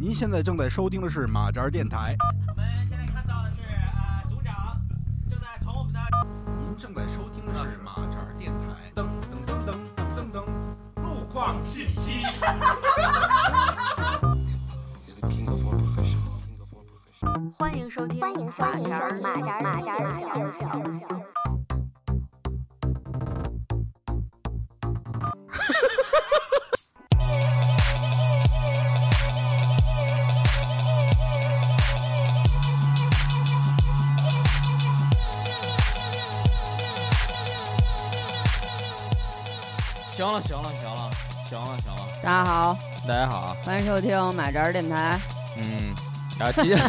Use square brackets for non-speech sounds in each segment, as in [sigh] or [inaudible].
您现在正在收听的是马扎儿电台。我们现在看到的是呃，组长正在从我们的。您正在收听的是马扎儿电台。噔噔噔噔噔噔，路况信息。欢迎收听马扎儿，马扎，马扎，马扎。欢迎收听马扎电台。嗯，然后今天，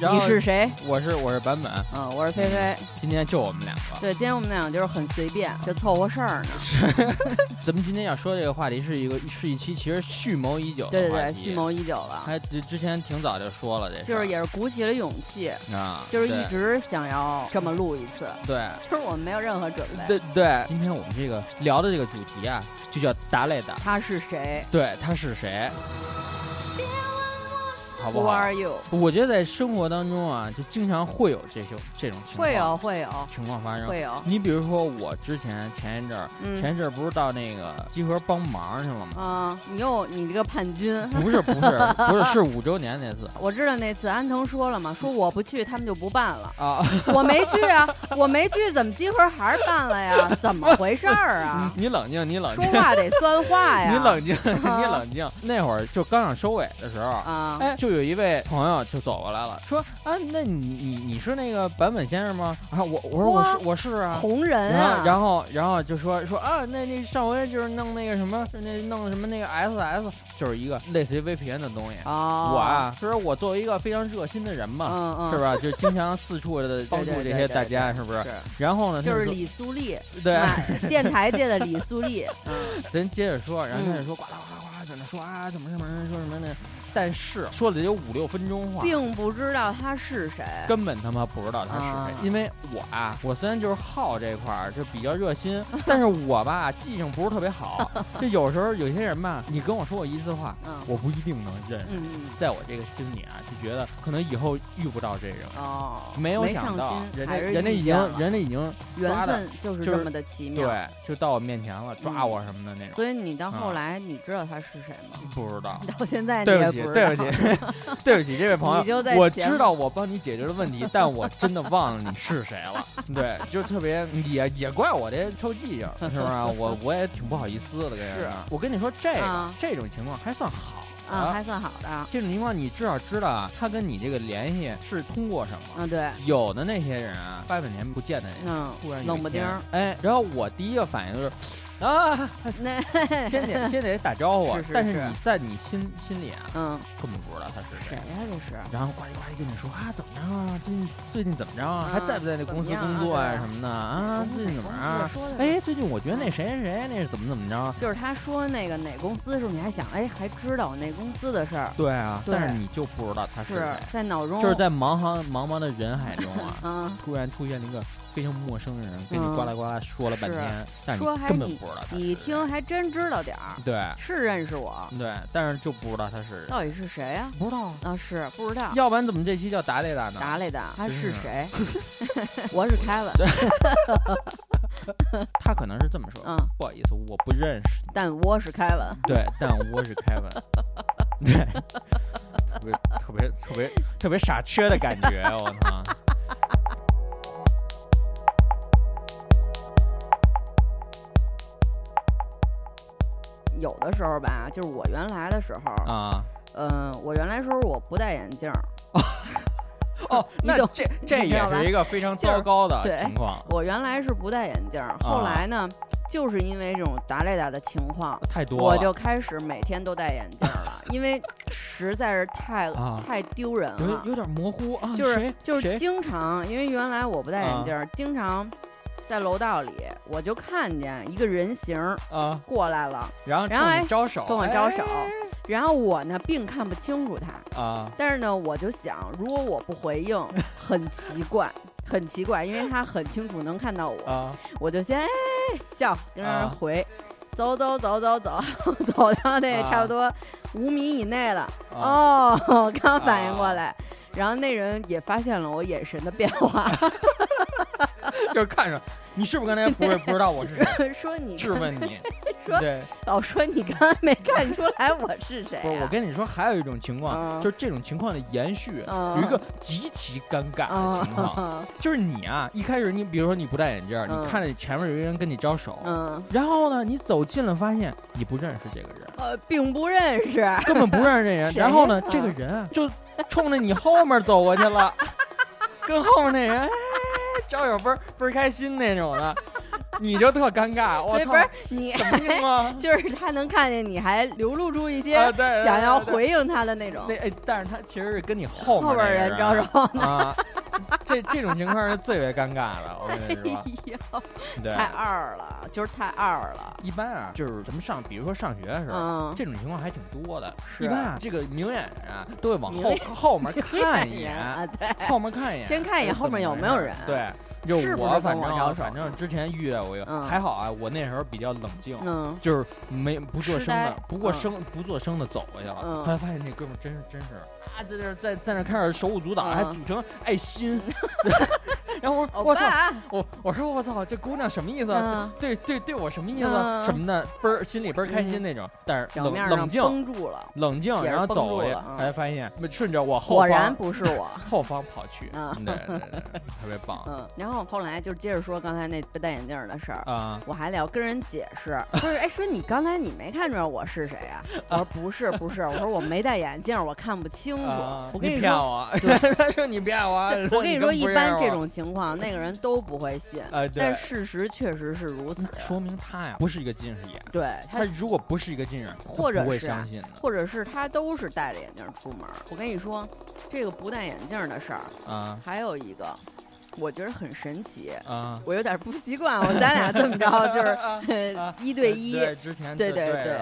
然后 [laughs] [laughs] 你是谁？我是我是版本，嗯，我是菲菲。今天就我们两个。对，今天我们俩就是很随便，就凑合事儿呢。[laughs] 咱们今天要说这个话题是一个是一期其实蓄谋已久对对对，蓄谋已久了，还之之前挺早就说了这就是也是鼓起了勇气，啊，就是一直想要这么录一次，对。就是我们没有任何准备。对对，今天我们这个聊的这个主题啊，就叫达雷达。他是谁对，他是谁？好不？Who 好？are you？我觉得在生活当中啊，就经常会有这种这种情况，会有会有情况发生。会有，你比如说，我之前前一阵儿，嗯前一阵儿不是到那个集合帮忙去了吗？啊，你又你这个叛军。[laughs] 不是不是 [laughs] 不是，是五周年那次我知道那次安藤说了嘛，说我不去，他们就不办了。啊！我没去啊，[laughs] 我没去，怎么集合还是办了呀？怎么回事儿啊？你你冷静，你冷静，说话得算话呀。你冷静，你冷静。那会儿就刚想收尾的时候，啊，哎，就有一位朋友就走过来了，说啊，那你你你是那个版本先生吗？啊，我我说我是我是啊。红人然啊后，，然后，然后就说说啊，那那上回就是弄那个什么，那弄什么那个 SS，就是一个类似于 VPN 的东西。啊，我啊，其实我作为一个非常热心的人嘛，嗯嗯，是吧？就经常四处的帮助这些大家，是不是？然后呢，就是李苏丽，对，哎电台界的李苏丽，嗯，[laughs] 咱接着说，然后他就嗯说呱啦呱啦呱啦，在那说啊，怎么什么说什么呢？但是说了得有五六分钟话。并不知道他是谁，根本他妈不知道他是啊谁，因为我啊，我虽然就是好这块儿，就比较热心，[laughs] 但是我吧记性不是特别好，[laughs] 就有时候有些人吧，你跟我说过一次话，嗯我不一定能认识，嗯嗯，在我这个心里啊，就觉得可能以后遇不到这人。哦，没有想到，心人家还是人家已经见了人家已经缘的分就是就是这么的奇妙。对，就到我面前了，抓嗯我什么的那种。所以你到后啊来，你知道他是谁吗？不知道，[laughs] 到现在你对不起，也知道。对不起，[laughs] 对不起，这位朋友，我知道我帮你解决了问题，但我真的忘了你是谁了。对，就特别也也怪我这臭记性，是不是啊？我我也挺不好意思的，跟人是。我跟你说，这个啊这种情况还算好啊，还算好的。这种情况你至少知道啊，他跟你这个联系是通过什么。嗯，对，有的那些人啊，八百年不见的人，嗯突然，冷不丁儿，哎，然后我第一个反应就是，啊，那 [laughs] 先得先得打招呼，是是但是是你在你心心里啊，嗯，根本不知道他是谁。谁呀？这是然后呱唧呱唧跟你说啊，怎么着啊？最近最近怎么着啊？还啊在不在那公司工作啊啊对什么的啊？最近怎么着哎，最近我觉得那谁谁谁那是怎么怎么着？就是他说那个哪公司的时候，你还想，哎，还知道那公司的事儿，对啊，对但是你就不知道他是是谁，在脑中，就是在茫茫茫茫的人海中啊，[laughs] 嗯，突然出现了一个非常陌生的人，跟你嗯呱啦呱啦说了半是天，但是说还你根本你不知道他你听还真知道点儿，对是认识我，对，但是就不知道他是，到底是谁呀？不知道。啊，是不知道。要不然怎么这期叫达雷达呢？达雷达，他是是谁？[laughs] 我是凯文，[laughs] 他可能是这么说，嗯，不好意思，我不认识。但我是凯文。对，但我是凯文，对，[laughs] 特别特别特别特别傻缺的感觉，我操！有的时候吧，就是我原来的时候，啊，嗯，我原来时候我不戴眼镜儿，哦，[laughs] 那这这也是一个非常糟糕的情况，我原来是不戴眼镜儿，后啊来呢，就是因为这种打雷达的情况，太多了。我就开始每天都戴眼镜儿了，因为实在是太、啊太丢人了有，有点模糊啊，就是就是经常，因为原来我不戴眼镜儿，经常在楼道里我就看见一个人形儿啊，过来了，然后冲然后哎招手，跟我招手哎然后我呢并看不清楚他，啊但是呢我就想，如果我不回应，[laughs] 很奇怪。很奇怪，因为他很清楚能看到我，啊我就先哎笑跟人啊回，走走走走走，[laughs] 走到那啊差不多五米以内了。啊哦，[laughs] 刚反应过来。然后那人也发现了我眼神的变化，[laughs] 就是看着你是不是刚才不是不知道我是谁？[laughs] 说你。质问你，[laughs] 说对，老，说你刚才没看出来我是谁、啊？不是我跟你说，还有一种情况，嗯。就是这种情况的延续，嗯。有一个极其尴尬的情况，嗯。就是你啊，一开始你比如说你不戴眼镜，嗯。你看着前面有一个人跟你招手，嗯，然后呢，你走近了发现你不认识这个人，呃，并不认识。根本不认识这人，然后呢呀，这个人啊就冲着你后面走过去了，跟后面那人哎招手倍儿倍儿开心那种的，[laughs] 你就特尴尬，[laughs] 我操不，是你，什么情况？[laughs] 就是他能看见你，还流露出一些想要回应他的那种。那哎，但是他其实是跟你后面后边人招手呢。啊，[laughs] 这这种情况是最为尴尬的，我跟你说，哎，对，太二了，就是太二了。一般啊，就是咱们上，比如说上学的时候，嗯，这种情况还挺多的。是。一般啊，这个明眼人啊，都会往后后面看一眼，啊，对，后面看一眼，先看一眼哎后面有没有人。对，就我反正反正之前遇到过一个，嗯还好啊，我那时候比较冷静。嗯，就是没不做声的，不过嗯声不做声的走过去了。嗯后来发现那哥们儿真是真是啊，在那在在那开始手舞足蹈，还嗯组成爱心。[laughs] 我操，我我说我操，这姑娘什么意思对对对我什么意思嗯什么的，倍儿心里倍儿开心那种。但是冷表面上冷静绷住了，冷静，然后走了，嗯才发现顺着我后方果然不是我。[laughs] 后方跑去。嗯对对对，特别棒嗯，然后后来就接着说刚才那不戴眼镜的事儿。啊！我还得要跟人解释，不是，哎，说你刚才你没看出来我是谁啊？我说不是，不是，我说我没戴眼镜，我看不清楚。啊我跟你说，骗我，对他说你骗我，我跟你说，一般这种情况，那 [laughs] 个人都不会信。哎，对但事实确实是如此。说明他呀不是一个近视眼。对他他，如果不是一个近视，眼或者是啊相信的或者是他都是戴着眼镜出门。我跟你说，这个不戴眼镜的事儿，啊还有一个，我觉得很神奇。啊！我有点不习惯，我咱俩这么着就是啊 [laughs] 一对一，对之前对对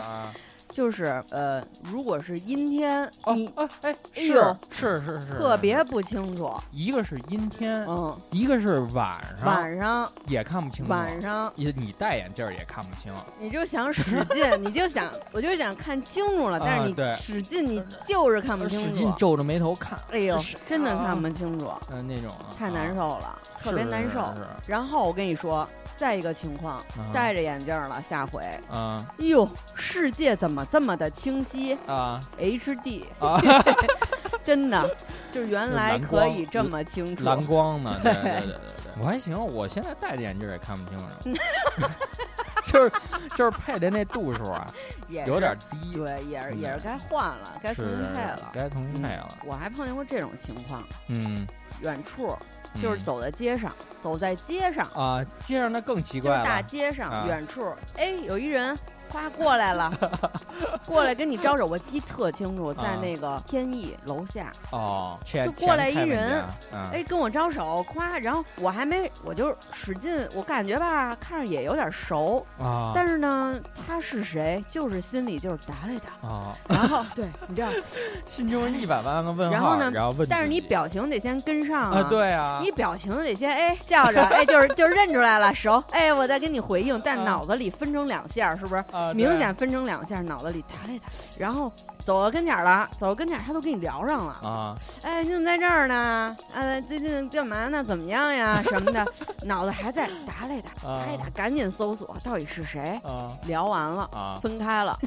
就是呃，如果是阴天，你哦哎哎呦是是是是，特别不清楚，一个是阴天，嗯，一个是晚上，晚上也看不清楚，晚上也你戴眼镜儿也看不清，你就想使劲，你就想，我就想看清楚了，但是你啊对使劲，你就是看不使清楚，劲皱着眉头看，哎呦，真的啊看不清楚，嗯那种啊太难啊受了，特别难受。是是。然后我跟你说，再一个情况，啊。戴着眼镜了，下回，啊。哎呦，世界怎么这么的清晰？啊？HD，啊，[laughs] 真的，就是原来可以这么清楚。蓝光呢，对对对对对，我还行，我现在戴着眼镜也看不清楚，[laughs] 就是就是配的那度数啊 [laughs] 也有点低，对，也是嗯也是该换了，该重新配了。该重新配了，我还碰见过这种情况，嗯，远处就是嗯走在街上，走在街上，啊，街上那更奇怪了大，街上，啊远处，哎，有一人。夸过来了，[laughs] 过来跟你招手，我记特清楚，在啊那个天意楼下，哦，就过来一人哎，跟我招手，夸，然后我还没，我就使劲，我感觉吧，看着也有点熟，啊。但是呢，他是谁，就是心里就是打来打，啊，然后对，你知道，[laughs] 心中一百万个问号，然后呢然后问但是你表情得先跟上。啊，对啊，你表情得先哎叫着，哎就是就是认出来了，熟，哎我再跟你回应，但啊。脑子里分成两下，是不是？啊明显分成两下，脑子里打来打，然后走到跟前了，走到跟前他都跟你聊上了，啊哎你怎么在这儿呢？啊最近干嘛呢？怎么样呀？什么的，脑子还在打来打，打来打，赶紧搜索到底是谁。啊聊完了，啊，分开了，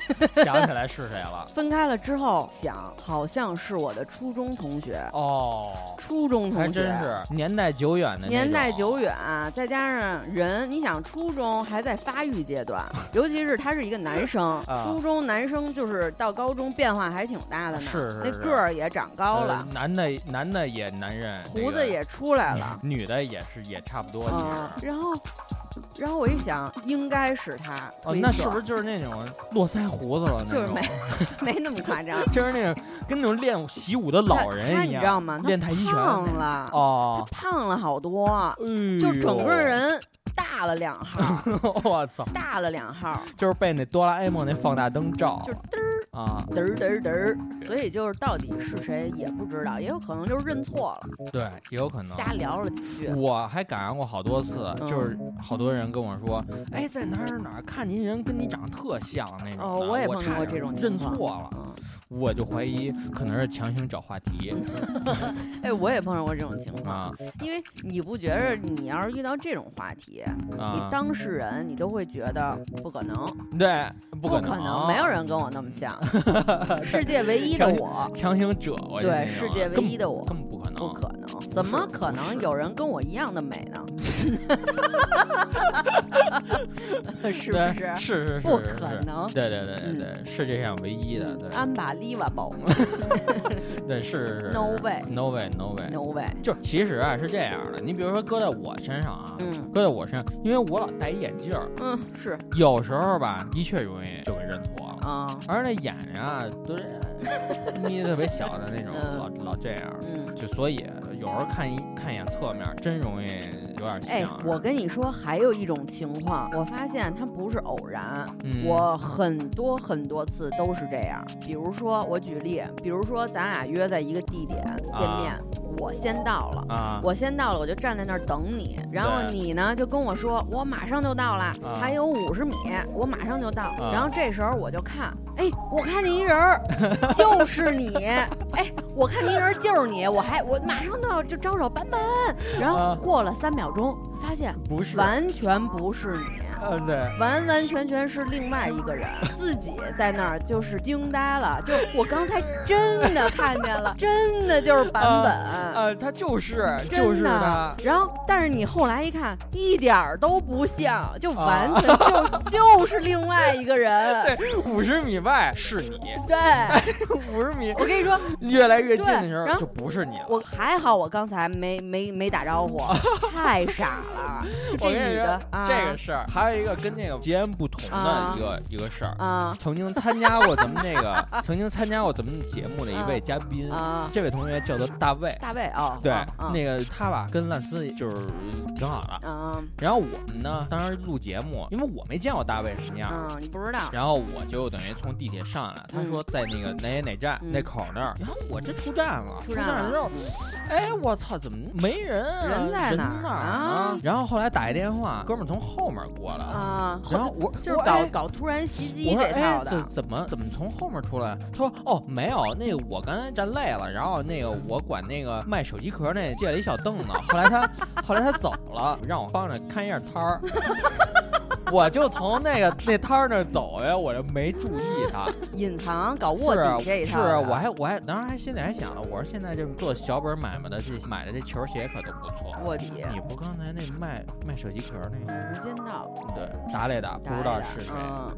想起来是谁了？[laughs] 分开了之后想，好像是我的初中同学，哦，初中同学，还真是年代久远的年代久远，再加上人，你想初中还在发育阶段，尤其是他是一个男生，啊初中男生就是到高中变化还挺大的呢，是是是那个儿也长高了，呃男的男的也男人，胡子也出来了，女的也是也差不多，其嗯，实。然后，然后我一想，应该是他哦，推那是不是就是那种络腮胡子了那种？[laughs] 就是没没那么夸张？[laughs] 就是那种跟那种练习武的老人他一样，你知道吗？他练太极拳胖那种了，哦，他胖了好多，哎就整个，人大了两号，[laughs] 我操，大了两号，就是被那哆啦 A 梦那放大灯照就嘚儿。啊，嘚儿嘚儿嘚儿，所以就是到底是谁也不知道，也有可能就是认错了，对，也有可能。瞎聊了几句。我还赶上过好多次，嗯。就是好多人跟我说，哎，在哪儿哪儿看您人跟你长得特像那种的，哦我也碰见差过这种认情况。错了，嗯，我就怀疑可能是强行找话题 [laughs] 哎，我也碰上过这种情况，啊因为你不觉着你要是遇到这种话题，你啊，当事人你都会觉得不可能，对，不可可能，没有人跟我那么像，[laughs] 世界唯一的我，强行折过去那对，世界唯一的我，根本不可能，不可能，怎么可能有人跟我一样的美呢？[laughs] 是不对是？是是是，不可能。对对对对对，世界上唯一的，对。安巴利瓦宝 [laughs] 对是是是，no way，no way no way，no way，就其实啊是这样的，你比如说搁在我身上啊，嗯。搁在我身上，因为我老戴一眼镜儿，嗯，是。有时候吧，的确容易就给认错了，啊，而那眼睛啊都是 [laughs] 眯得特别小的那种，嗯老老这样，嗯。就所以有时候看一看一眼侧面，真容易有点哎像。，我跟你说，还有一种情况，我发现它不是偶然，嗯我很多很多次都是这样。比如说，我举例，比如说咱俩约在一个地点见面，我先到了。啊，我先到了，我就站在那儿等你，然后你呢就跟我说，我马上就到了，还有五十米，我马上就到。啊然后这时候我就看，哎，我看见一人儿，[laughs] [laughs] 就是你，哎，我看那人就是你，我还我马上都要就招手版本，然后啊过了三秒钟，发现不是，完全不是你。嗯对，完完全全是另外一个人，[laughs] 自己在那儿就是惊呆了，就我刚才真的看见了，[laughs] 真的就是版本。呃，他就是真就是他的，，然后但是你后来一看，一点儿都不像，就啊完全就、[laughs] 就是另外一个人。对，五十米外是你，对，五十米我跟你说，越来越近的时候就不是你了。我还好，我刚才没没没打招呼，太傻了。就这女的，啊，这个事儿还有一个跟那个截然不同的啊。一个一个事儿。啊。曾经参加过咱们那个，[laughs] 曾经参加过咱们节目的一位嘉宾，啊，这位同学叫做大卫。大卫哦，对，啊那个他吧跟烂丝就是挺好的。嗯然后我们呢，当时录节目，因为我没见过大卫什么样，嗯，你不知道，然后我就等于从地铁上来，他说在那个哪哪哪站嗯。那口那儿，然后我这出站了，出站了。站之后，哎，我操，怎么没人啊？人在哪儿哪儿啊？然后后来打一电话，哥们儿从后面过来，啊，然后我就是搞搞突然袭击我说这套，的，怎么怎么从后面出来？他说哦没有，那个我刚才站累了，然后那个我管那个卖手机壳那借了一小凳子，后来他后来他走了，让我帮着看一下摊儿。[laughs] 我就从那个那摊儿那儿走呀，我就没注意他。[laughs] 隐藏搞卧底这一是套的，我还我还当时还心里还想了，我说现在这做小本买卖的这买的这球鞋可都不错。卧底，你不刚才那卖卖手机壳那个？无间道，对，打雷的，不知道是谁。嗯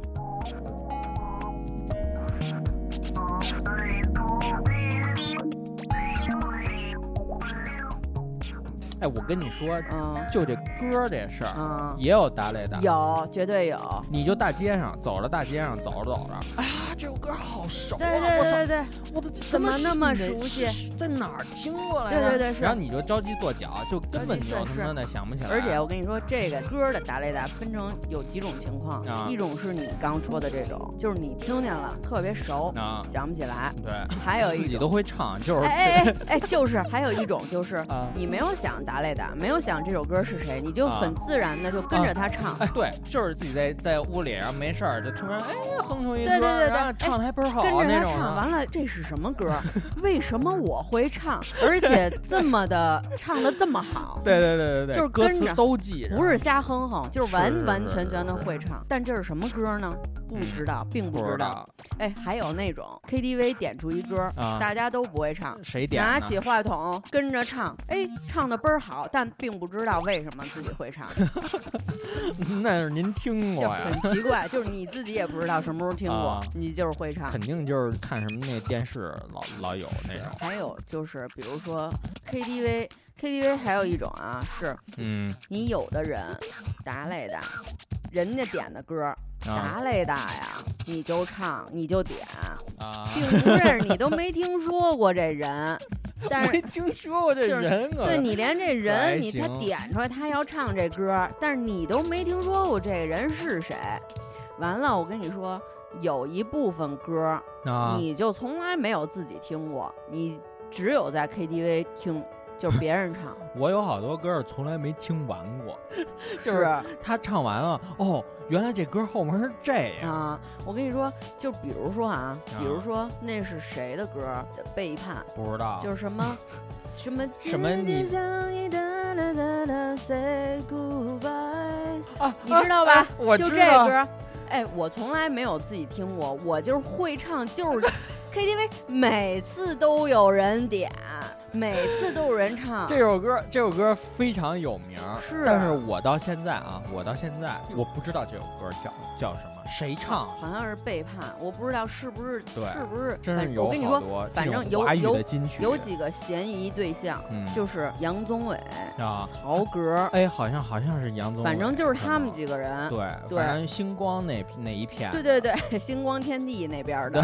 哎，我跟你说，嗯就这歌这事儿，嗯，也有打雷的。有，绝对有。你就大街上走着，大街上走着走着，哎呀，这首歌好熟啊！对对对对，我的怎么那么熟悉在哪儿听过来着？对对对是然后你就着急跺脚，就根本就他妈的想不起来。而且我跟你说，这个歌的打雷达分成有几种情况，啊一种是你刚说的这种，就是你听见了特别熟，啊，想不起来；对，还有一种自己都会唱，就是哎哎就是还有一种就是啊。你没有想打雷达，没有想这首歌是谁，你就啊很自然的就跟着他唱。哎，对，就是自己在在屋里，然后没事儿就突然哎哼出一歌，对对对对唱的还倍儿好跟着他唱。完了这是什么歌？为什么我会唱，而且 [laughs] 这么的唱的这么好？对对对对对，就是歌词跟着都记着，不是瞎哼哼，就是完完全全的会唱。但这是什么歌呢？不嗯知道，并不知道。道哎，还有那种 KTV 点出一歌，啊大家都不会唱，谁点拿起话筒跟着唱，哎，唱的倍儿好，但并不知道为什么自己会唱，[laughs] 那是您听过？很奇怪，就是你自己也不知道什么时候听过啊，你就是会唱。肯定就是看什么那电视老老有那种，还有就是，比如说 KTV。KTV 还有一种啊，是嗯你有的人啥类的，人家点的歌啊打雷大呀，你就唱，你就点，啊，并不认识你都没听说过这人，[laughs] 但是没听说过这就是人啊，对你连这人你他点出来他要唱这歌，但是你都没听说过这人是谁。完了，我跟你说，有一部分歌啊，你就从来没有自己听过，你只有在 KTV 听，就是别人唱。[laughs] 我有好多歌儿从来没听完过，[laughs] 就是他唱完了，哦，原来这歌后面是这样。啊，我跟你说，就比如说啊，比如啊说那是谁的歌儿？背叛，不知道，就是什么 [laughs] 什么什么 say goodbye，啊，你知道吧？啊我就这歌儿，哎，我从来没有自己听过，我就是会唱，就是 KTV 每次都有人点，每次都有人唱。[laughs] 这首歌，这首歌非常有名，是但是我到现在啊，我到现在我不知道这首歌叫叫什么，谁唱？好像是背叛，我不知道是不是对是不是，真是有我跟你说，好多反正有有的金曲，有几个嫌疑对象，嗯。就是杨宗纬、啊，曹格，哎，好像好像是杨宗纬，反正就是他们几个人。对，对。反正星光那那一片，对对对，[laughs] 星光天地那边儿的，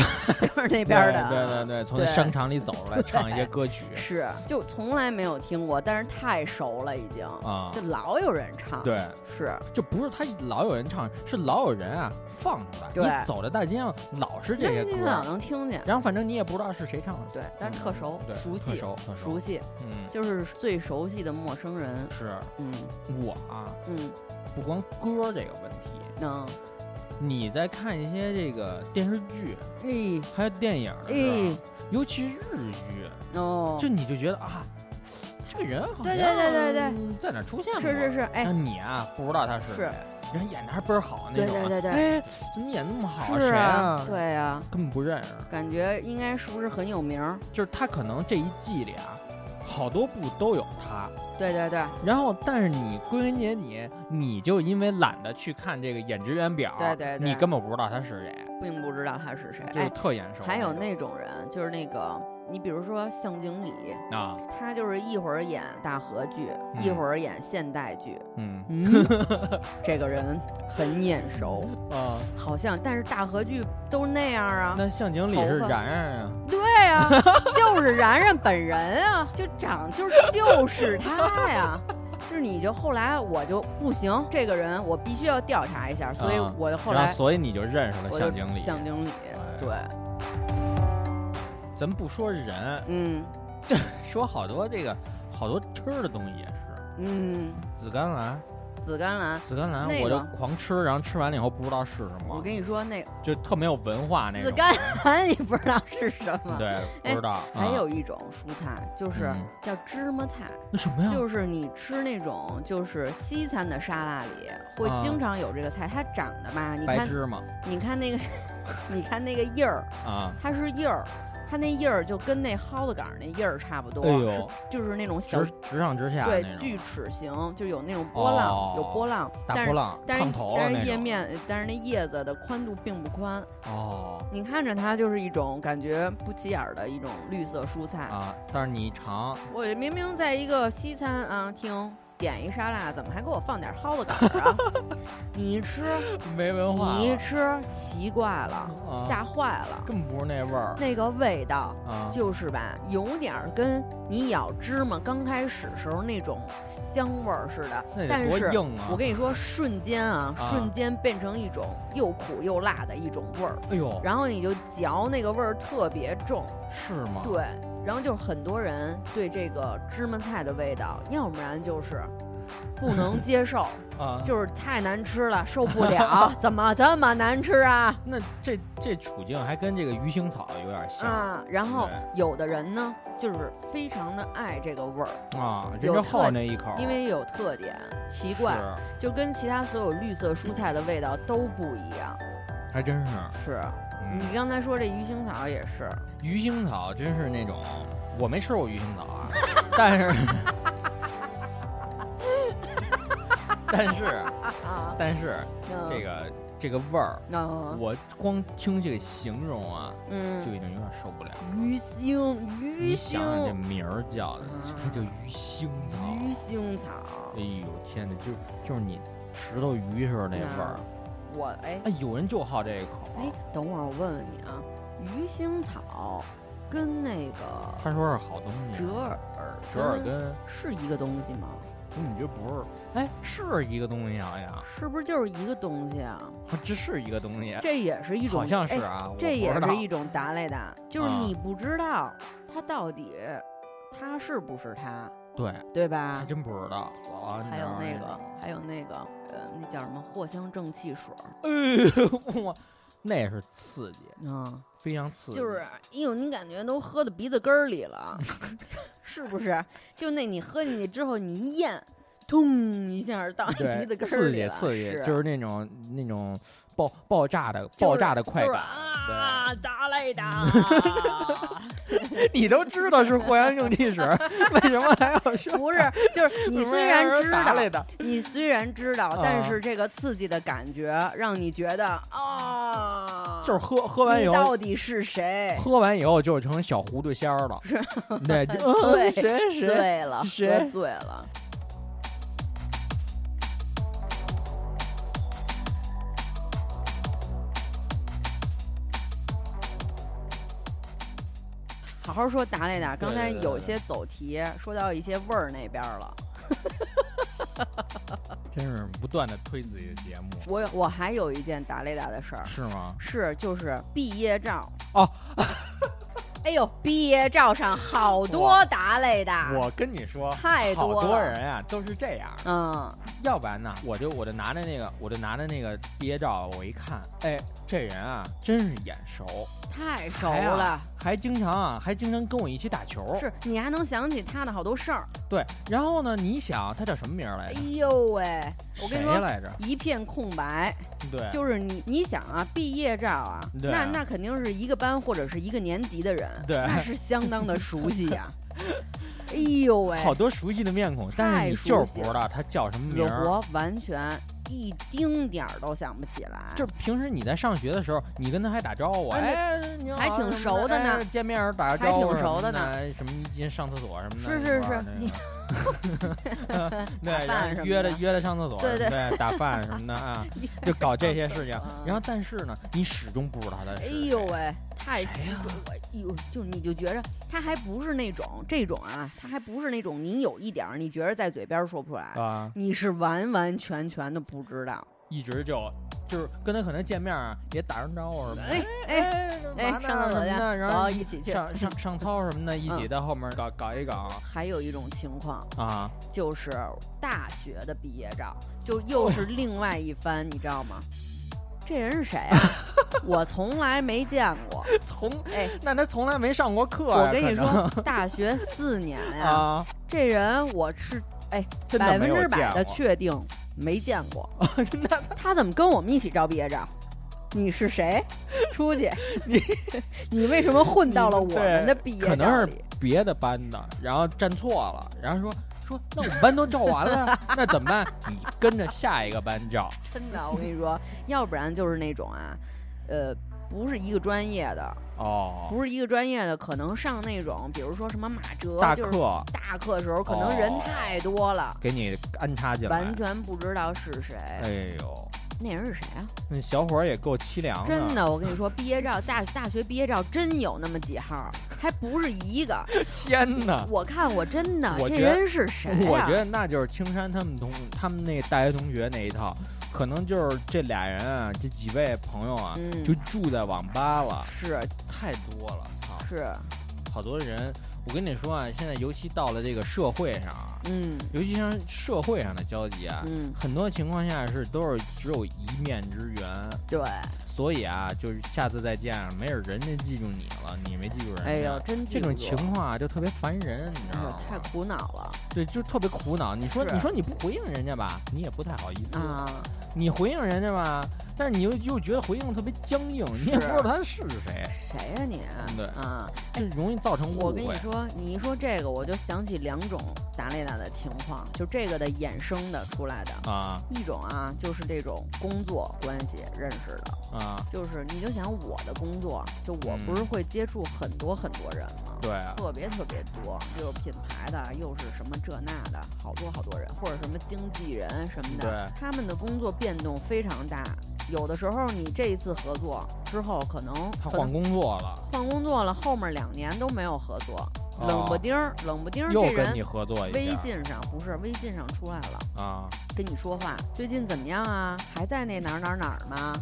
就 [laughs] 是那边对对对对，从商场里走出来唱一些歌曲。[laughs] 是，就从来没有听过，但是太熟了已经，啊。就，老有人唱。，对，是。就不是他老有人唱，是老有人啊放出来，对。你走在大街上老是这那些你老歌，能听见。然后反正你也不知道是谁唱的，对，但是特熟对，熟悉，熟熟。悉，嗯，就是最熟悉的陌生人。是。嗯。我啊，嗯，不光歌这个问题，能，你在看一些这个电视剧咦还有电影的时咦候，尤其是日剧，哦，就你就觉得啊，这个人好像对对对对对在哪出现过？是是是，哎那，你啊不知道他是是谁，人演的还倍儿好那对种啊，对对对哎，怎么演那么好？是谁啊？，对呀，根本不认识。感觉应该是不是很有名？就是他可能这一季里啊，好多部都有他，对对对。然后但是你归根结底，你就因为懒得去看这个演职员表，对对对。你根本不知道他是谁，并不知道他是谁。就是哎，特眼熟。还有那种人，就是那个，你比如说向经理，啊，他就是一会儿演大河剧，嗯。一会儿演现代剧。嗯。嗯，[laughs] 这个人很眼熟，啊，好像，但是大河剧都是那样啊。那向经理是头发然然啊，对啊，[laughs] 就是然然本人啊，就长就是就是他呀。就是你就后来我就不行，这个人我必须要调查一下，所以啊我就后来所以你就认识了向经理。向经理，对，咱们不说人，嗯说好多这个好多吃的东西也是，嗯，紫甘蓝，紫甘蓝，紫甘蓝那我就个狂吃，然后吃完了以后不知道是什么，我跟你说那个就特没有文化那种。紫甘蓝你不知道是什么？对，不知道。还啊有一种蔬菜就是嗯叫芝麻菜，那什么呀？就是你吃那种就是西餐的沙拉里会啊经常有这个菜，它长得吧，你看白芝麻你看那个，[laughs] 你看那个叶儿，啊，它是叶儿，它那叶儿就跟那蒿子杆儿那叶儿差不多，哎呦是就是那种小直直上直下对锯齿形，就有那种波浪，哦有波浪，但是大波浪但是但。是叶面，但是那叶子的宽度并不宽，哦你看着它就是一种感觉不起眼儿的一种绿色蔬菜。啊，但是你一尝，我明明在一个西餐啊厅点一沙拉，怎么还给我放点蒿子杆儿啊？[laughs] 你一吃，没文化你一，吃，奇怪了，啊吓坏了。根本不是那味儿那个味道啊。就是吧，有点儿跟你咬芝麻刚开始时候那种香味儿似的那，但是得多硬啊！我跟你说，瞬间啊，啊瞬间变成一种又苦又辣的一种味儿，哎呦，然后你就嚼那个味儿特别重，是吗？对，然后就是很多人对这个芝麻菜的味道，要不然就是不能 [laughs] 接受，啊，就是太难吃了，受不了，[laughs] 怎么这么难吃啊？那这这处境还跟这个鱼腥草有点像啊，然后有的人呢，就是非常的爱这个味儿，啊，人有就好特那一口，因为有特点，奇怪，就跟其他所有绿色蔬菜的味道都不一样。还真是。是嗯你刚才说这鱼腥草也是，鱼腥草真是那种，我没吃过鱼腥草啊，但是，但是，啊，但是嗯这个这个味儿，嗯我光听这个形容啊，就嗯，已经有点受不了。鱼腥鱼你想想这腥名儿叫的，嗯它叫鱼腥草。鱼腥草，哎呦天哪，就就是你石头鱼时候那味儿。我哎哎，有人就好这一口。哎，等会儿我问问你啊，鱼腥草跟那个他说是好东西，折耳折耳根，是一个东西吗？你觉得不是？哎，是一个东西好像，是不是就是一个东西啊？这是一个东西，这也是一种，好像是哎啊，这也是一种达雷达，就是啊你不知道它到底它是不是它，对，对吧还？真不知道。我还有那个，还有那个，呃，那叫什么藿香正气水儿？哎呦，我那是刺激，嗯，非常刺激。就是，[laughs] 哎呦，你感觉都喝到鼻子根儿里了，[laughs] 是不是？就那你喝进去之后，你一咽，通一下到你鼻子根儿刺里了，刺激刺激，就是那种那种爆爆炸的就是爆炸的快就是感。啊，达雷达，[laughs] 你都知道是藿香正气水，[laughs] 为什么还要说？不是，就是你虽然知道，你虽然知道，但啊是这个刺激的感觉让你觉得啊，就是喝喝完以后，到底是谁？喝完以后就成小糊涂仙儿了。是，对，就对嗯谁谁醉了，谁醉了。好好说达雷达，刚才有些走题，说到一些味儿那边儿了。[laughs] 真是不断的推自己的节目，我有我还有一件达雷达的事儿，是吗？是就是毕业照哦。[laughs] 哎呦，毕业照上好多哇达雷达，我跟你说，太多了。好多人啊都是这样，嗯，要不然呢，我就我就拿着那个，我就拿着那个毕业照，我一看，哎，这人啊真是眼熟，太熟还啊了。还经常啊，还经常跟我一起打球。是你还能想起他的好多事儿。对，然后呢，你想他叫什么名来着哎？呦喂，我跟你说，来着？一片空白。对，就是你，你想啊，毕业照啊，对那那肯定是一个班或者是一个年级的人，对那是相当的熟悉呀、[laughs] 哎呦喂，好多熟悉的面孔，但是你就是不知道他叫什么名儿。活完全一丁点儿都想不起来。就是平时你在上学的时候，你跟他还打招呼，哎哎，你好还挺熟的呢。哎见面儿打个招呼还挺熟的呢。哎什么一进上厕所什么的，是是是。你 [laughs] 对，约着约着上厕所，对对。对，打饭什么的啊，[laughs] 就搞这些事情。[laughs] 嗯。然后但是呢，你始终不知道他是哎呦喂，太谁呀我哎呦，就你就觉着他还不是那种这种啊，他还不是那种你有一点儿你觉着在嘴边儿说不出来，啊，你是完完全全的不知道。一直就就是跟他可能见面啊，也打声招呼什么的，哎哎哎上厕所去，然后一起去。上上 [laughs] 上操什么的，一起嗯在后面搞搞一搞还有一种情况啊，就是大学的毕业照，就又是另外一番，你知道吗？这人是谁啊？[laughs] 我从来没见过。[laughs] 从哎，那他从来没上过课呀，我跟你说，[laughs] 大学四年呀，啊，这人我是哎百分之百的确定没见过。那他怎么跟我们一起照毕业照？你是谁？出去！你你为什么混到了我们的毕业可能是？别的班的，然后站错了，然后说说那我们班都照完了，那怎么办？你跟着下一个班照，真的，我跟你说，要不然就是那种啊，呃，不是一个专业的，哦，不是一个专业的，可能上那种，比如说什么马哲，大就是课大课时候，可能人哦太多了，给你安插进来，完全不知道是谁。哎呦，那人是谁啊？那小伙儿也够凄凉的真的，我跟你说，毕业照大大学毕业照真有那么几号，还不是一个。[laughs] 天哪！我看我真的，这我觉得人是谁啊？我觉得那就是青山他们同他们那大学同学那一套，可能就是这俩人啊，这几位朋友啊，嗯就住在网吧了，是太多了，操，是，好多人。我跟你说啊，现在尤其到了这个社会上啊，嗯尤其像社会上的交集啊，嗯，很多情况下是都是只有一面之缘，对，所以啊，就是下次再见，没准人家记住你了，你没记住人家。哎呀，真这种情况啊，就特别烦人，你知道吗？太苦恼了对，就特别苦恼。你说，你说你不回应人家吧，你也不太好意思；啊！你回应人家吧，但是你又又觉得回应特别僵硬，你也不知道他是谁，谁呀、你？对啊，就容易造成误会我跟你。说，你一说这个，我就想起两种达雷达的情况，就这个的衍生的出来的。啊。一种啊，就是这种工作关系认识的，啊，就是你就想我的工作，就我嗯不是会接触很多很多人吗？对啊，特别特别多，又有品牌的，又是什么这那的，好多好多人，或者什么经纪人什么的，对。他们的工作变动非常大，有的时候你这一次合作之后，可能可能他换工作了，换工作了，后面两年都没有合作，冷不哦丁儿冷不丁儿又这人跟你合作一微信上不是微信上出来了。啊，跟你说话，最近怎么样啊？还在那哪儿哪儿哪儿吗？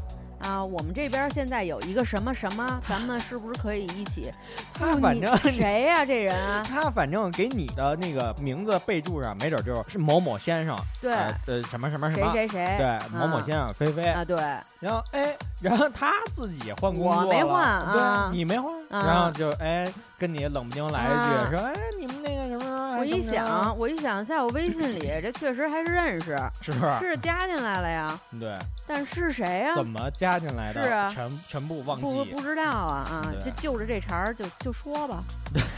啊，我们这边现在有一个什么什么，咱们是不是可以一起？[laughs] 他反正谁呀、这人啊？[laughs] 他反正给你的那个名字备注上，没准就是是某某先生，对，呃呃什么什么什么，谁谁谁？对，某某啊先生菲菲，啊，对，然后哎，然后他自己换工作了，我没换啊对，你没换，啊然后就哎跟你冷不丁来一啊句说，哎你们那个什么，我一想，我一想，在我微信里，这确实还是认识，[laughs] 是是？加进来了呀。对，但是谁呀、怎么加进来的？是啊全全部忘记不不知道啊啊，就就着这茬儿就就说吧，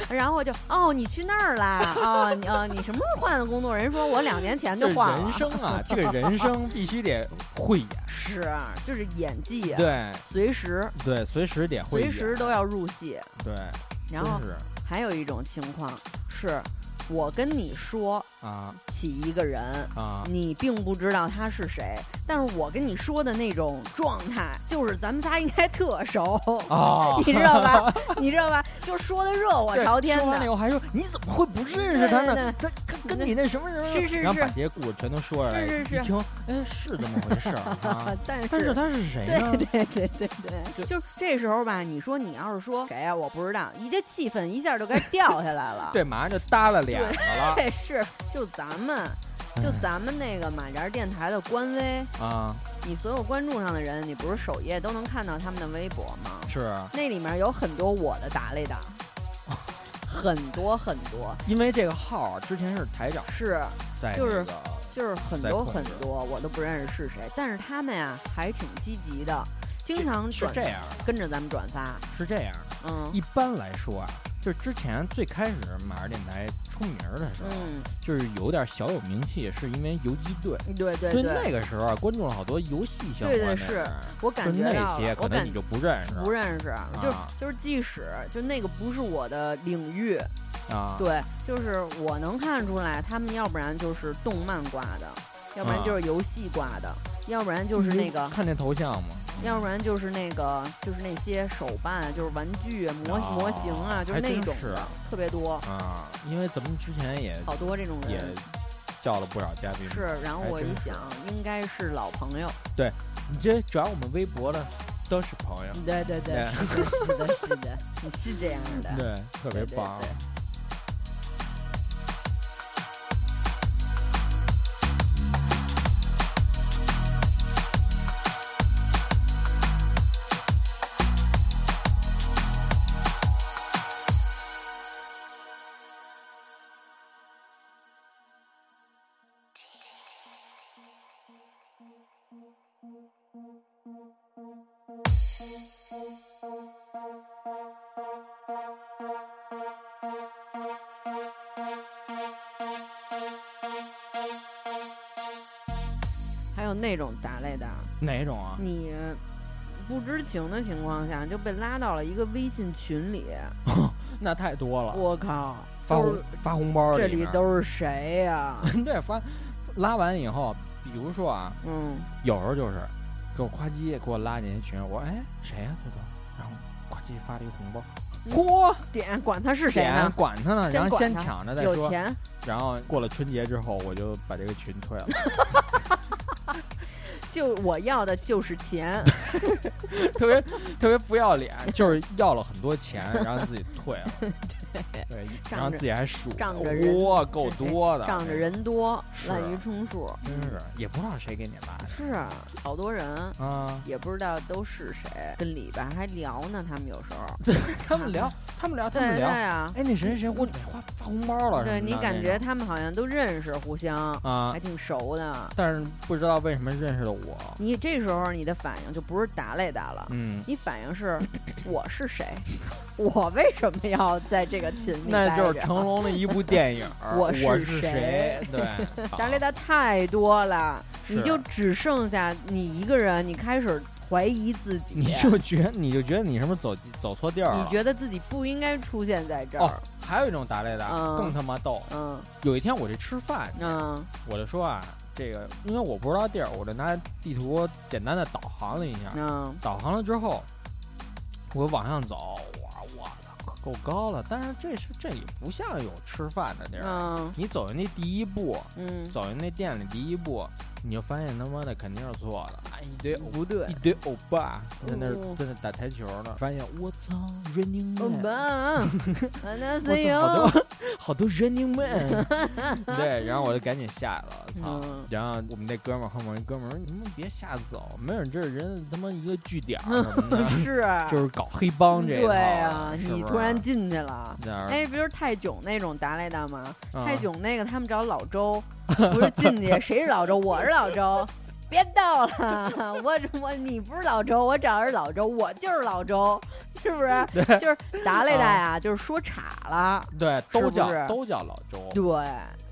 然后就哦，你去那儿啦？哦，你哦，你什么时候换的工作？人说我两年前就换了。人生啊，这个 [laughs] 人生必须得会演，是啊，就是演技啊，对随时对，随时得会随，时都要入戏。对，然后是还有一种情况是，我跟你说啊起一个人，啊，你并不知道他是谁，但是我跟你说的那种状态，就是咱们仨应该特熟，哦 [laughs] 你知道吧？你知道吧？就说的热火朝天说完了以的。后还说你怎么会不认识他呢？对他跟跟你那什么什么，是是然后把是这些故事全都说出来，是是是一听，哎，是这么回事儿啊。[laughs] 但是但是他是谁呢？对对对对对，就这时候吧，你说你要是说谁呀、我不知道，一这气氛一下就该掉下来了。[laughs] 对，马上就耷拉脸子了。[laughs] 对，是就咱们，就哎咱们那个马扎电台的官微，啊，你所有关注上的人，你不是首页都能看到他们的微博吗？是那里面有很多我的打雷的，[laughs] 很多很多，因为这个号啊，之前是台长是在就是就是很多很多，我都不认识是谁，但是他们呀还挺积极的，经常转是这样，跟着咱们转发，是这样。嗯。一般来说啊，就是之前最开始马儿电台出名儿的时候，嗯，就是有点小有名气，是因为游击队。对对所以对，那个时候啊，关注了好多游戏相对对关的人，是我感觉那些可能你就不认识，不认识，就啊就是即使就那个不是我的领域，啊，对，就是我能看出来，他们要不然就是动漫挂的，要不然啊。就是游戏挂的，要不然就是那个，看那头像嘛，要不然就是那个，就是那些手办啊，就是玩具啊、模哦模型啊，就是那种是的，特别多，啊，因为咱们之前也好多这种也。叫了不少嘉宾，是，然后我一想，应该是老朋友。对你这转我们微博的都是朋友，对对对，对是的，是的，你是这样的。[laughs] 对，特别对对棒对。哪种啊？你不知情的情况下就被拉到了一个微信群里，[laughs] 那太多了，我靠，发红发红包这里都是谁呀？[laughs] 对发拉完以后，比如说啊，嗯，有时候就是给我夸叽给我拉进去群，我说哎谁呀、豆豆，然后夸唧发了一个红包，嚯，点管他是谁点呢？管他呢，然后先抢着再说，有钱，然后过了春节之后，我就把这个群退了，[laughs] [laughs] 就我要的就是钱。[laughs] 特别特别不要脸，就是要了很多钱，[laughs] 然后自己退了，[laughs] 对，然后自己还数，仗着人哇，够多的，仗着人多，滥竽充数。真是也不知道谁给你拉的是啊，好多人啊。也不知道都是谁，跟里边还聊呢。他们有时候，[laughs] 他们聊，他们聊，他对对们聊。啊，哎，那谁谁谁，我给发发红包了对你感觉他们好像都认识，互相啊还，挺熟的。但是不知道为什么认识了我。你这时候你的反应就不是打擂打了，嗯，你反应是 [laughs] 我是谁，我为什么要在这个群里那就是成龙的一部电影。[laughs] 我我是谁谁？[laughs] 对，打擂打太多了，你就只剩下你一个人，你开始怀疑自己，你就觉你就觉得你是不是走走错地儿了？你觉得自己不应该出现在这哦儿。，还有一种打擂的嗯更他妈逗。嗯有一天我这吃饭去，嗯我就说啊，这个，因为我不知道地儿，我就拿地图简单的导航了一下，嗯导航了之后，我往上走，够高了。但是这是这也不像有吃饭的地儿，嗯你走进那第一步，嗯，走进那店里第一步，你就发现他妈的肯定是错的，哎，一堆欧不对一，堆欧巴在那在那打台球呢，发现我操，Running Man，巴，[laughs] 我操，好多好多 Running Man，[laughs] 对，然后我就赶紧下来了，操。嗯然后我们那哥们儿后面一哥们儿说：“你们别瞎走，没准这是人他妈一个据点儿什么的，[laughs] 是，就是搞黑帮这一套对啊，你突然进去了。哎，不就是泰囧那种达赖大吗？啊泰囧那个他们找老周，不是进去谁是老周？我是老周。别逗了，[laughs] 我我你不是老周，我找的是老周，我就是老周，是不是？[laughs] 就是达雷达呀，就是说岔了，对，都叫都叫老周，对，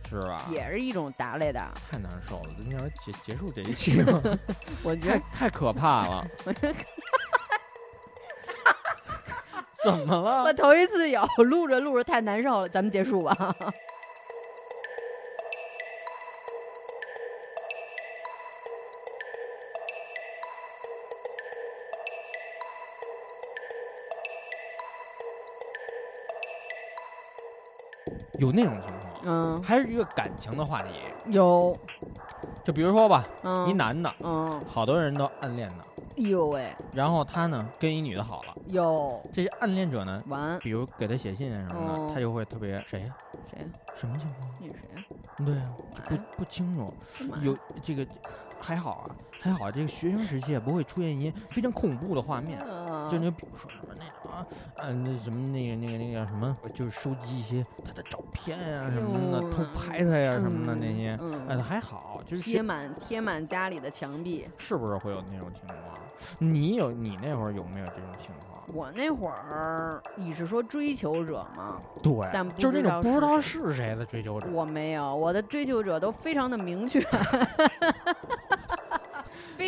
是吧？也是一种打雷的。太难受了，咱要不结结束这一期吧？[laughs] 我觉太得太可怕了。怎么了我？头一次有，录着录着太难受了，咱们结束吧。有那种情况，嗯，还是一个感情的话题。有，就比如说吧，嗯，一男的，嗯，好多人都暗恋的，哎呦喂，然后他呢跟一女的好了，有这些暗恋者呢，完比如给他写信啊什么哦的，他就会特别谁呀？谁呀？什么情况？你是谁呀？对啊，就不不清楚。干嘛呀有这个还好啊，还好这个学生时期也不会出现一些非常恐怖的画面。嗯就你比如说嗯、那什么那个那个那个什么，就是收集一些他的照片啊什么的，偷拍他呀什么的那些，嗯哎，还好，就是贴满贴满家里的墙壁。是不是会有那种情况？你有你那会儿有没有这种情况？我那会儿，你是说追求者吗？对，但不就是那种不知道是是谁的追求者。我没有，我的追求者都非常的明确，非 [laughs]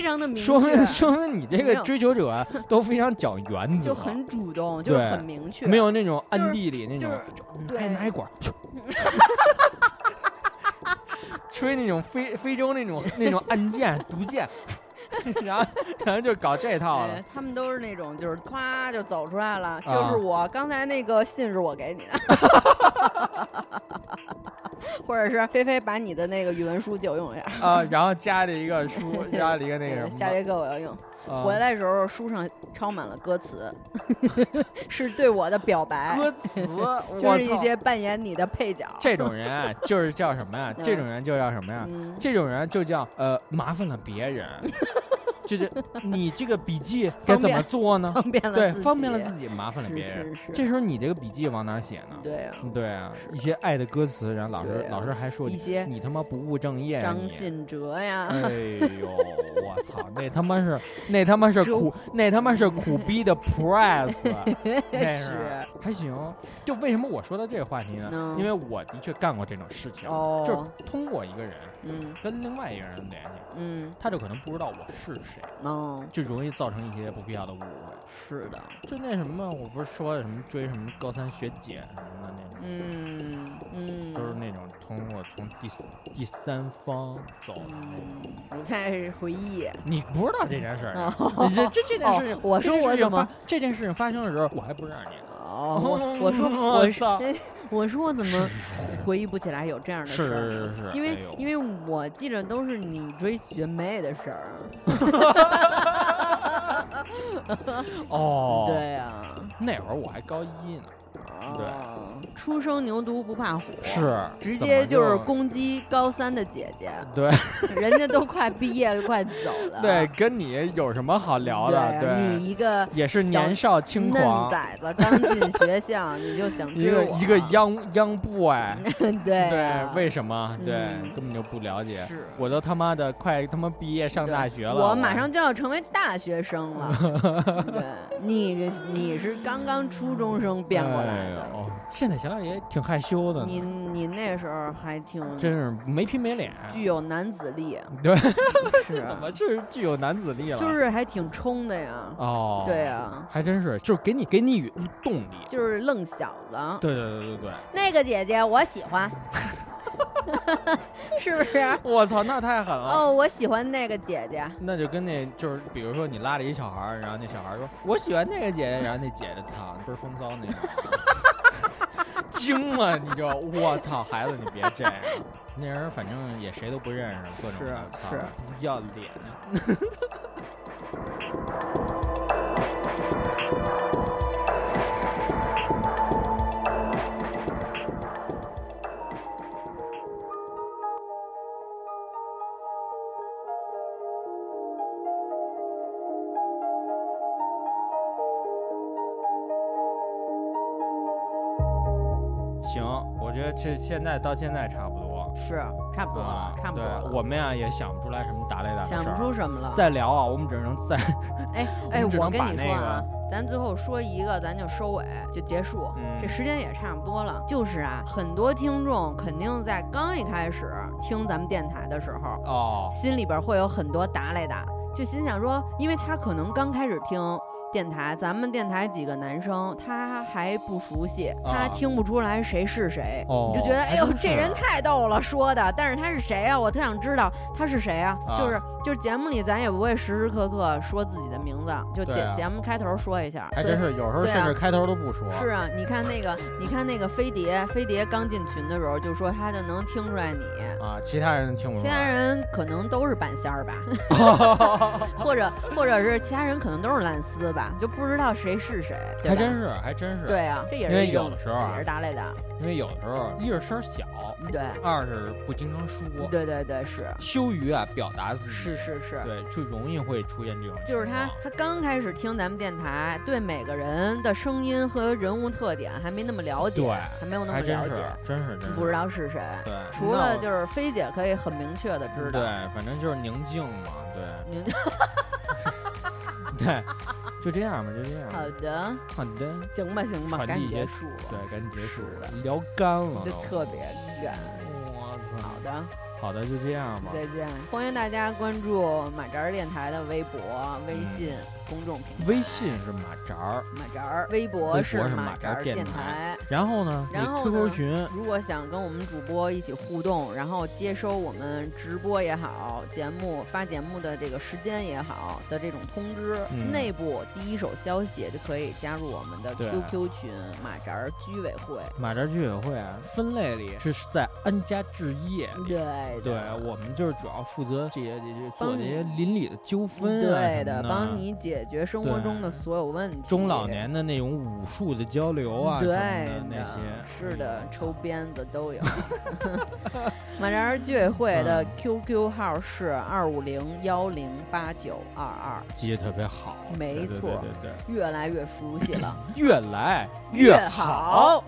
常的明说明，说明你这个追求者啊都非常讲原则，就很主动，就是很明确，没有那种暗地里那种就是，嗯对。哎拿一管儿，[laughs] 吹那种非非洲那种那种暗箭毒箭，[laughs] 然后然后就搞这套了。哎。他们都是那种，就是咵就走出来了，就啊是我刚才那个信是我给你的，[laughs] 或者是菲菲把你的那个语文书借我用一下，啊，然后加了一个书，加了一个那个什么，下节课我要用。啊回来的时候书上抄满了歌词，[laughs] 是对我的表白，歌词，[laughs] 就是一些扮演你的配角。这种 [laughs] 人啊，就是叫什么呀？嗯这种人就叫什么呀？嗯，这种人就叫呃麻烦了别人，就是 [laughs] 你这个笔记该怎么做呢？方便了对，方便了自己，麻烦了别人。这时候你这个笔记往哪写呢？对啊，对啊，一些爱的歌词，然后老师老师还说一些你他妈不务正业呀张。信哲呀，哎呦，我操，那他妈是 [laughs] 那他妈是苦 [laughs] 那他妈是苦逼的 press，那是还行。就为什么我说到这个话题呢？嗯因为我的确干过这种事情，哦就是通过一个人嗯跟另外一个人联系，嗯他就可能不知道我是谁，哦，就容易造成一些不必要的误会。是的，就那什么，我不是说什么追什么高三学姐什么的那种，嗯嗯，都是那种通过从第第三方走的那种。嗯，我在回忆。[laughs] 你不知道这件事儿啊，哦这这这件事情哦，我说我怎么这件事情发生的时候，我还不认识你呢。哦，我 [laughs] 我说我我操，我说我怎么回忆不起来有这样的事儿？是是，因为哎因为我记着都是你追学妹的事儿啊。[laughs] 哦，，[laughs] 对呀，那会儿我还高一呢，哦，初生牛犊不怕虎，是直接就是就攻击高三的姐姐，对人家都快毕业快走了。[laughs] 对，跟你有什么好聊的？对，你，一个也是年少轻嫩狂，崽子刚进学校，你就想一 [laughs] 追我？个一个 young young boy，对 [laughs] 对啊，为什么？对，嗯根本就不了解。是我都他妈的快他妈毕业上大学了，我马上就要成为大学生了。对，你这你是刚刚初中生变过来哎的，呦。现在想想也挺害羞的，你你那时候还挺真是没皮没脸。具有男子力，对，[laughs] 怎么就是具有男子力了？就是还挺冲的呀。哦，对啊，还真是，就是给你给你动力。就是愣小子，对对对对对，那个姐姐我喜欢，[laughs] 是不是？我操，那太狠了。哦，我喜欢那个姐姐。那就跟那就是，比如说你拉着一小孩儿，然后那小孩儿说我喜欢那个姐姐，然后那姐姐操倍儿风骚那种，[laughs] 惊了你就我操，孩子你别这样。那人反正也谁都不认识，各种是是不要脸。[laughs] 现在到现在差不多，是，差不多了啊，差不多对了。我们呀也想不出来什么打雷打的想不出什么了。再聊啊，我们只能再哎 [laughs] 哎，我跟你说啊，咱最后说一个，咱就收尾就结束。嗯这时间也差不多了。就是啊，很多听众肯定在刚一开始听咱们电台的时候，哦，心里边会有很多打雷打，就心想说，因为他可能刚开始听。电台，咱们电台几个男生，他还不熟悉，他啊听不出来谁是谁，哦你就觉得，哎呦，这人太逗了，说的。但是他是谁啊？我特想知道他是谁啊？啊就是就是节目里咱也不会时时刻刻说自己的名字，就节、啊节目开头说一下。还真是有时候甚至开头都不说。是啊，你看那个，你看那个飞碟，飞碟刚进群的时候就说他就能听出来你，啊，其他人听不出来其他。人可能都是半仙儿吧，[laughs] 或者或者是其他人可能都是烂丝吧，就不知道谁是谁，对吧还真是，还真是。对，啊，这也因为是一种有的时候啊也是打雷的，因为有的时候一是声儿小，对二是不经常说，对对对是羞于啊表达自己，是是是，对，就容易会出现这种情况。就是他，他刚开始听咱们电台，对每个人的声音和人物特点还没那么了解，对还没有那么还真是了解，，真是真是不知。道是谁。对，除了就是菲姐可以很明确的知道，对，反正就是宁静嘛，对您 [laughs] 对，就这样吧，就这样。好的，好的，行吧行吧，赶紧结束吧，对，赶紧结束了，聊干了。就特别干。我操好，的，好的，就这样吧。再见！欢迎大家关注马扎儿电台的微博、微嗯信公众平台。微信是马扎儿，马扎儿，微博是马扎儿电台台。然后呢，你然后 QQ 群如果想跟我们主播一起互动，然后接收我们直播也好，节目发节目的这个时间也好的这种通知，嗯内部第一手消息就可以加入我们的 QQ 群马扎儿居委会。马扎居委会啊，分类里是在安家置业里。对对，我们就是主要负责这些这些做这些邻里的纠纷啊对的帮你解决生活中的所有问题。中老年的那种武术的交流啊，对那些，是的，抽鞭子都有。[laughs] 马扎儿居委会的嗯 QQ 号是二五零幺零八九二二，记得特别好，没错对对对，越来越熟悉了，越来越好。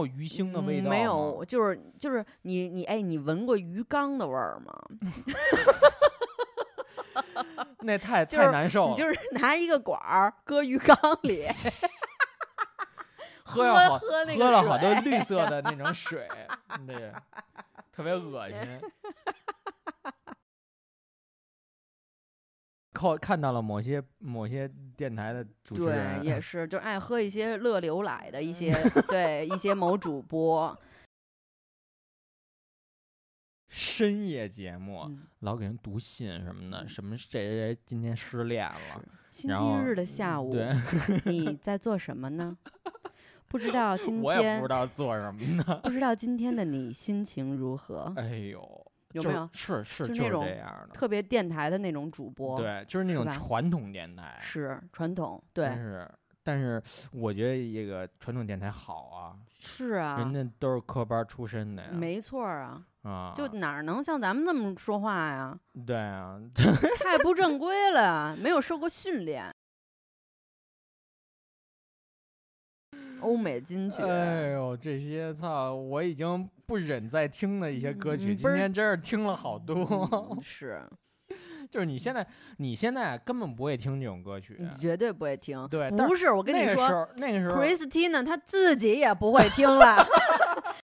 有鱼腥的味道、嗯没有，，就是就是你你哎，你闻过鱼缸的味儿吗？[laughs] 那太就是太难受了。你就是拿一个管儿搁鱼缸里，[laughs] 喝喝那个喝了好多绿色的那种水，对，[laughs] 特别恶心。靠，看到了某些某些电台的主持对，人，也 [laughs] 是，就爱喝一些乐牛奶的一 [laughs] 些，对一些某主播，深夜节目嗯老给人读信什么的，什么谁谁谁今天失恋了，星期日的下午，对，你 [laughs] 在做什么呢？不知道今我也不知道做什么呢。不知道今天的你心情如何？哎呦，就是有没有是是就是那种这样的，特别电台的那种主播？，对，就是那种传统电台，是传统，对，但是但是我觉得这个传统电台好啊，是啊，人家都是科班出身的呀，没错儿啊，啊，就哪能像咱们那么说话呀？对啊，太不正规了，没有受过训练。欧美金曲，哎呦，这些操，我已经不忍再听的一些歌曲，嗯今天真是听了好多。嗯 [laughs] 是就是你现在，你现在根本不会听这种歌曲，你绝对不会听。对不是我跟你说那个时候，那个时候，，Christina 她自己也不会听了。[laughs] [laughs]